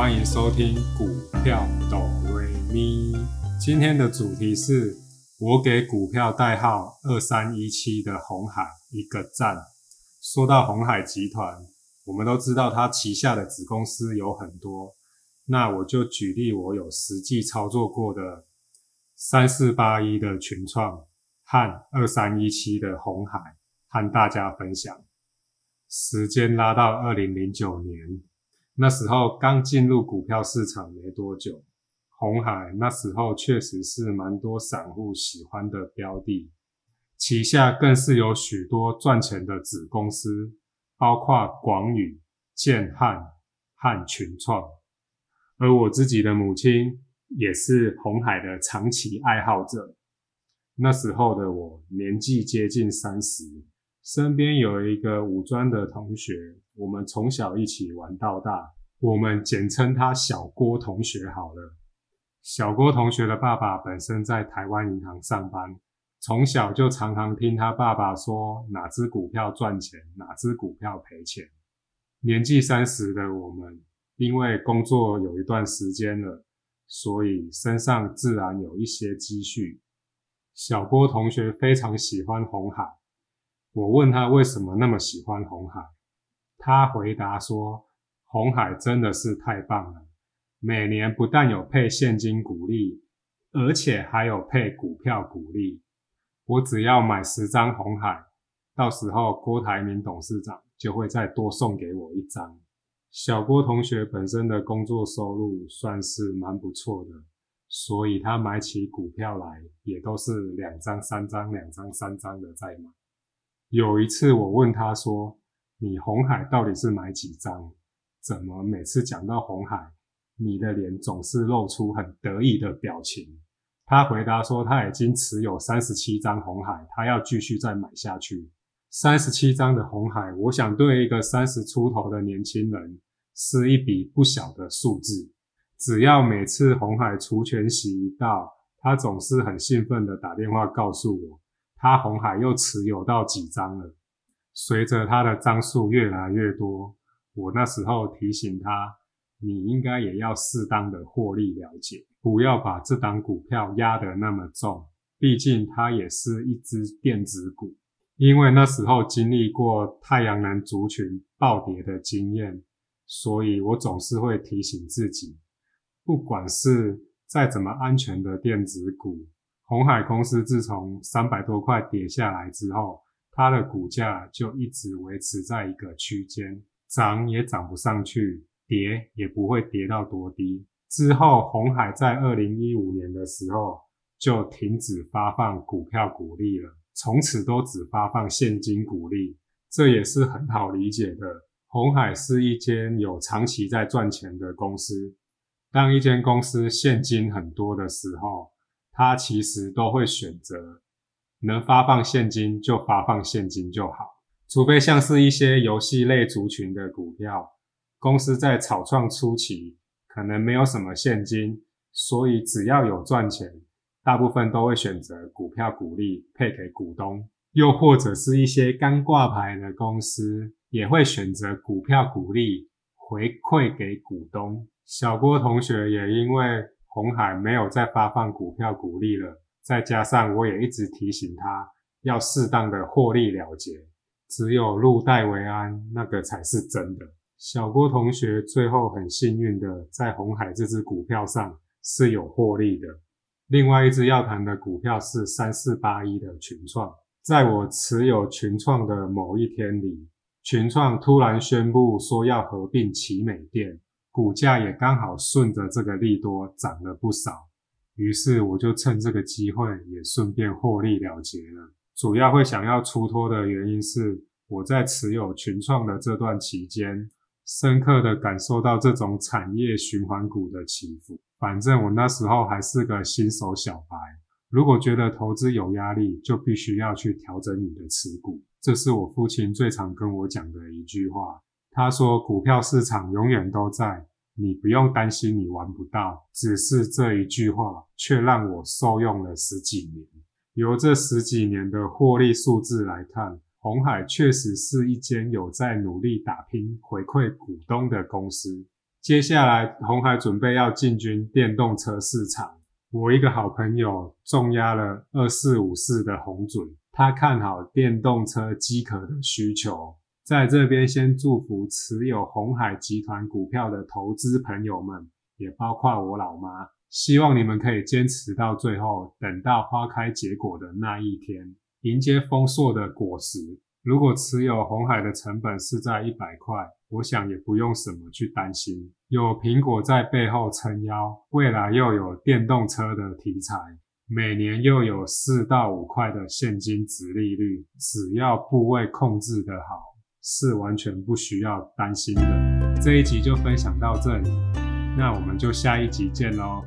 欢迎收听股票哆瑞咪。今天的主题是我给股票代号二三一七的红海一个赞。说到红海集团，我们都知道它旗下的子公司有很多，那我就举例我有实际操作过的三四八一的群创和二三一七的红海，和大家分享。时间拉到二零零九年。那时候刚进入股票市场没多久，红海那时候确实是蛮多散户喜欢的标的，旗下更是有许多赚钱的子公司，包括广宇、建汉和群创。而我自己的母亲也是红海的长期爱好者。那时候的我年纪接近三十，身边有一个五专的同学。我们从小一起玩到大，我们简称他小郭同学好了。小郭同学的爸爸本身在台湾银行上班，从小就常常听他爸爸说哪只股票赚钱，哪只股票赔钱。年纪三十的我们，因为工作有一段时间了，所以身上自然有一些积蓄。小郭同学非常喜欢红海，我问他为什么那么喜欢红海。他回答说：“红海真的是太棒了，每年不但有配现金股利，而且还有配股票股利。我只要买十张红海，到时候郭台铭董事长就会再多送给我一张。”小郭同学本身的工作收入算是蛮不错的，所以他买起股票来也都是两张、三张、两张、三张的在买。有一次我问他说，你红海到底是买几张？怎么每次讲到红海，你的脸总是露出很得意的表情？他回答说他已经持有三十七张红海，他要继续再买下去。三十七张的红海，我想对一个三十出头的年轻人是一笔不小的数字。只要每次红海除权息一到，他总是很兴奋的打电话告诉我，他红海又持有到几张了。随着他的张数越来越多，我那时候提醒他，你应该也要适当的获利了结，不要把这档股票压得那么重，毕竟它也是一只电子股。因为那时候经历过太阳能族群暴跌的经验，所以我总是会提醒自己，不管是再怎么安全的电子股，红海公司自从三百多块跌下来之后。它的股价就一直维持在一个区间，涨也涨不上去，跌也不会跌到多低。之后，红海在二零一五年的时候就停止发放股票股利了，从此都只发放现金股利。这也是很好理解的。红海是一间有长期在赚钱的公司，当一间公司现金很多的时候，它其实都会选择。能发放现金就发放现金就好，除非像是一些游戏类族群的股票，公司在草创初期可能没有什么现金，所以只要有赚钱，大部分都会选择股票股利配给股东，又或者是一些刚挂牌的公司也会选择股票股利回馈给股东。小郭同学也因为红海没有再发放股票股利了。再加上我也一直提醒他要适当的获利了结，只有入袋为安，那个才是真的。小郭同学最后很幸运的在红海这只股票上是有获利的。另外一只要谈的股票是三四八一的群创，在我持有群创的某一天里，群创突然宣布说要合并奇美店，股价也刚好顺着这个利多涨了不少。于是我就趁这个机会，也顺便获利了结了。主要会想要出脱的原因是，我在持有群创的这段期间，深刻的感受到这种产业循环股的起伏。反正我那时候还是个新手小白，如果觉得投资有压力，就必须要去调整你的持股。这是我父亲最常跟我讲的一句话。他说：“股票市场永远都在。”你不用担心你玩不到，只是这一句话却让我受用了十几年。由这十几年的获利数字来看，红海确实是一间有在努力打拼回馈股东的公司。接下来，红海准备要进军电动车市场。我一个好朋友重压了二四五四的红准，他看好电动车机壳的需求。在这边先祝福持有红海集团股票的投资朋友们，也包括我老妈，希望你们可以坚持到最后，等到花开结果的那一天，迎接丰硕的果实。如果持有红海的成本是在一百块，我想也不用什么去担心，有苹果在背后撑腰，未来又有电动车的题材，每年又有四到五块的现金值利率，只要部位控制的好，是完全不需要担心的。这一集就分享到这里，那我们就下一集见喽。